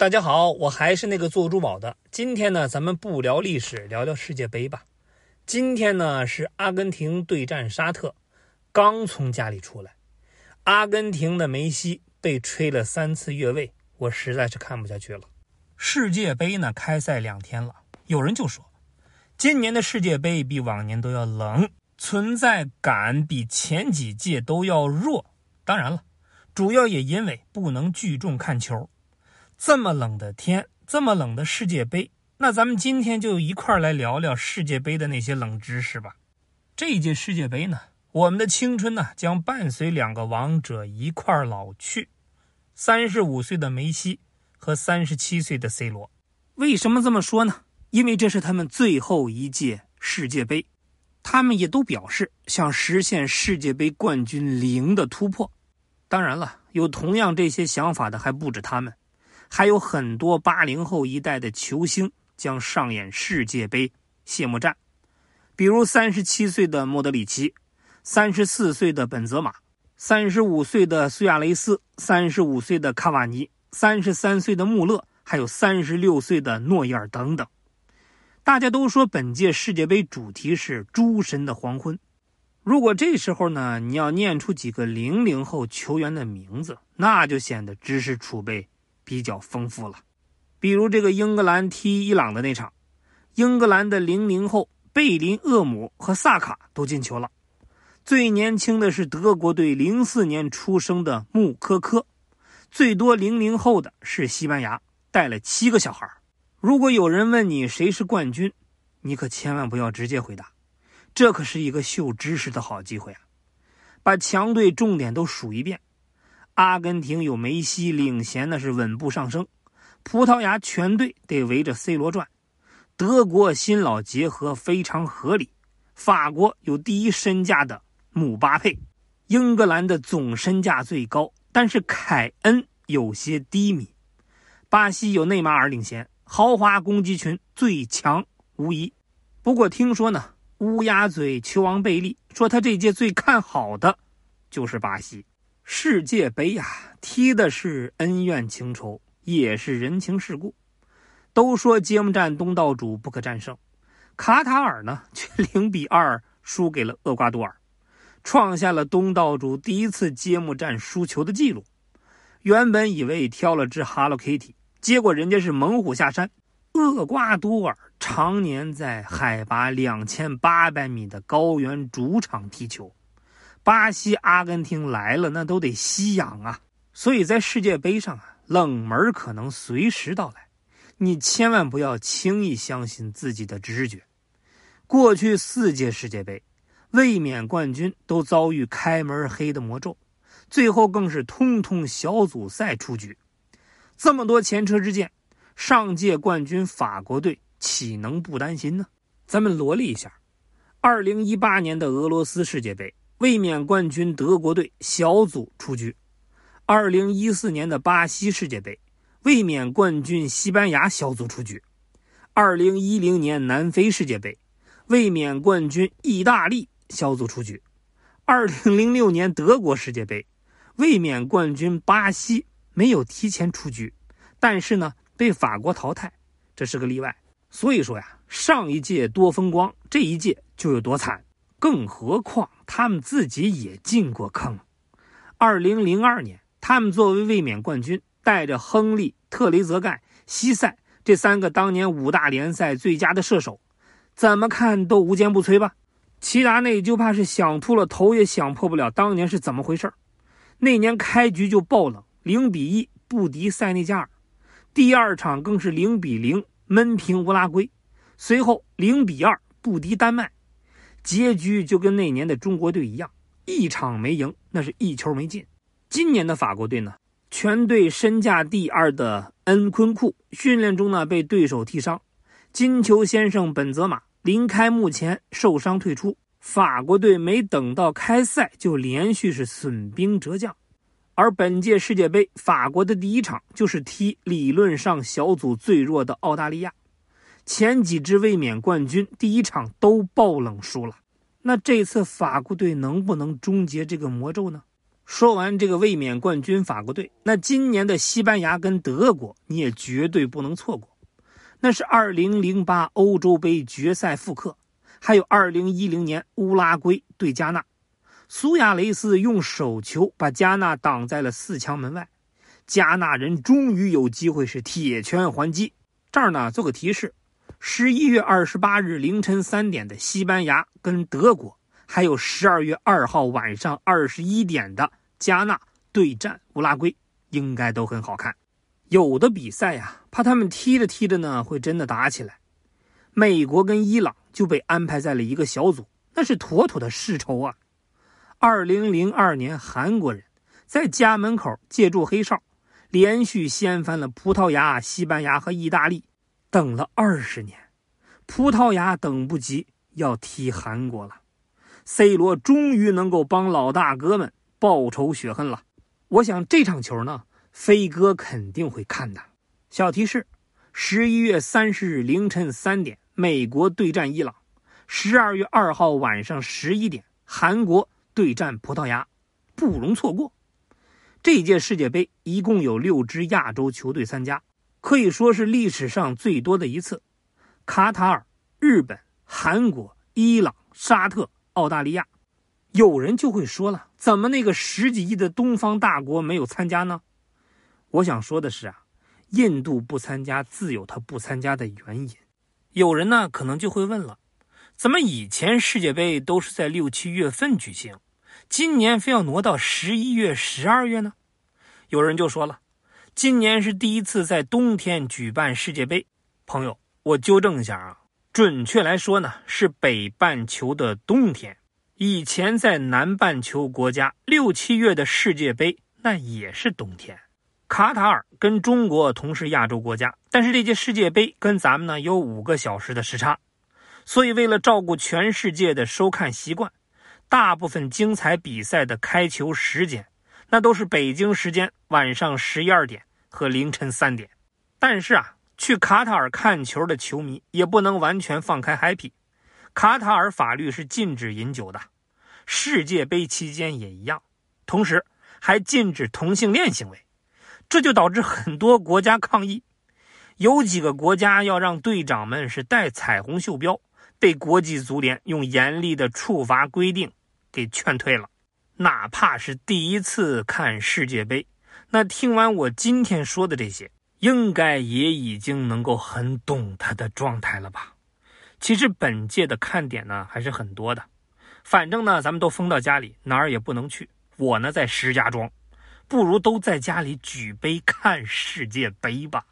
大家好，我还是那个做珠宝的。今天呢，咱们不聊历史，聊聊世界杯吧。今天呢是阿根廷对战沙特，刚从家里出来，阿根廷的梅西被吹了三次越位，我实在是看不下去了。世界杯呢开赛两天了，有人就说，今年的世界杯比往年都要冷，存在感比前几届都要弱。当然了，主要也因为不能聚众看球。这么冷的天，这么冷的世界杯，那咱们今天就一块来聊聊世界杯的那些冷知识吧。这一届世界杯呢，我们的青春呢将伴随两个王者一块老去，三十五岁的梅西和三十七岁的 C 罗。为什么这么说呢？因为这是他们最后一届世界杯，他们也都表示想实现世界杯冠军零的突破。当然了，有同样这些想法的还不止他们。还有很多八零后一代的球星将上演世界杯谢幕战，比如三十七岁的莫德里奇，三十四岁的本泽马，三十五岁的苏亚雷斯，三十五岁的卡瓦尼，三十三岁的穆勒，还有三十六岁的诺伊尔等等。大家都说本届世界杯主题是“诸神的黄昏”，如果这时候呢，你要念出几个零零后球员的名字，那就显得知识储备。比较丰富了，比如这个英格兰踢伊朗的那场，英格兰的零零后贝林厄姆和萨卡都进球了。最年轻的是德国队零四年出生的穆科科，最多零零后的是西班牙，带了七个小孩。如果有人问你谁是冠军，你可千万不要直接回答，这可是一个秀知识的好机会啊！把强队重点都数一遍。阿根廷有梅西领衔，那是稳步上升。葡萄牙全队得围着 C 罗转。德国新老结合非常合理。法国有第一身价的姆巴佩。英格兰的总身价最高，但是凯恩有些低迷。巴西有内马尔领衔，豪华攻击群最强无疑。不过听说呢，乌鸦嘴球王贝利说他这届最看好的就是巴西。世界杯呀，踢的是恩怨情仇，也是人情世故。都说揭幕战东道主不可战胜，卡塔尔呢却零比二输给了厄瓜多尔，创下了东道主第一次揭幕战输球的记录。原本以为挑了只 Hello Kitty，结果人家是猛虎下山。厄瓜多尔常年在海拔两千八百米的高原主场踢球。巴西、阿根廷来了，那都得吸氧啊！所以在世界杯上啊，冷门可能随时到来，你千万不要轻易相信自己的直觉。过去四届世界杯，卫冕冠军都遭遇开门黑的魔咒，最后更是通通小组赛出局。这么多前车之鉴，上届冠军法国队岂能不担心呢？咱们罗列一下：二零一八年的俄罗斯世界杯。卫冕冠军德国队小组出局，二零一四年的巴西世界杯，卫冕冠军西班牙小组出局，二零一零年南非世界杯，卫冕冠军意大利小组出局，二零零六年德国世界杯，卫冕冠军巴西没有提前出局，但是呢被法国淘汰，这是个例外。所以说呀，上一届多风光，这一届就有多惨。更何况他们自己也进过坑。二零零二年，他们作为卫冕冠军，带着亨利、特雷泽盖、西塞这三个当年五大联赛最佳的射手，怎么看都无坚不摧吧？齐达内就怕是想秃了头也想破不了当年是怎么回事那年开局就爆冷，零比一不敌塞内加尔，第二场更是零比零闷平乌拉圭，随后零比二不敌丹麦。结局就跟那年的中国队一样，一场没赢，那是一球没进。今年的法国队呢，全队身价第二的恩昆库训练中呢被对手踢伤，金球先生本泽马临开幕前受伤退出，法国队没等到开赛就连续是损兵折将。而本届世界杯，法国的第一场就是踢理论上小组最弱的澳大利亚。前几支卫冕冠军第一场都爆冷输了，那这次法国队能不能终结这个魔咒呢？说完这个卫冕冠军法国队，那今年的西班牙跟德国你也绝对不能错过。那是2008欧洲杯决赛复刻，还有2010年乌拉圭对加纳，苏亚雷斯用手球把加纳挡在了四强门外，加纳人终于有机会是铁拳还击。这儿呢做个提示：十一月二十八日凌晨三点的西班牙跟德国，还有十二月二号晚上二十一点的。加纳对战乌拉圭，应该都很好看。有的比赛呀，怕他们踢着踢着呢，会真的打起来。美国跟伊朗就被安排在了一个小组，那是妥妥的世仇啊。二零零二年，韩国人在家门口借助黑哨，连续掀翻了葡萄牙、西班牙和意大利，等了二十年，葡萄牙等不及要踢韩国了。C 罗终于能够帮老大哥们。报仇雪恨了，我想这场球呢，飞哥肯定会看的。小提示：十一月三十日凌晨三点，美国对战伊朗；十二月二号晚上十一点，韩国对战葡萄牙，不容错过。这届世界杯一共有六支亚洲球队参加，可以说是历史上最多的一次。卡塔尔、日本、韩国、伊朗、沙特、澳大利亚。有人就会说了，怎么那个十几亿的东方大国没有参加呢？我想说的是啊，印度不参加自有他不参加的原因。有人呢可能就会问了，怎么以前世界杯都是在六七月份举行，今年非要挪到十一月、十二月呢？有人就说了，今年是第一次在冬天举办世界杯。朋友，我纠正一下啊，准确来说呢是北半球的冬天。以前在南半球国家六七月的世界杯，那也是冬天。卡塔尔跟中国同是亚洲国家，但是这届世界杯跟咱们呢有五个小时的时差，所以为了照顾全世界的收看习惯，大部分精彩比赛的开球时间，那都是北京时间晚上十一二点和凌晨三点。但是啊，去卡塔尔看球的球迷也不能完全放开 happy。卡塔尔法律是禁止饮酒的，世界杯期间也一样，同时还禁止同性恋行为，这就导致很多国家抗议，有几个国家要让队长们是带彩虹袖标，被国际足联用严厉的处罚规定给劝退了。哪怕是第一次看世界杯，那听完我今天说的这些，应该也已经能够很懂他的状态了吧。其实本届的看点呢还是很多的，反正呢咱们都封到家里，哪儿也不能去。我呢在石家庄，不如都在家里举杯看世界杯吧。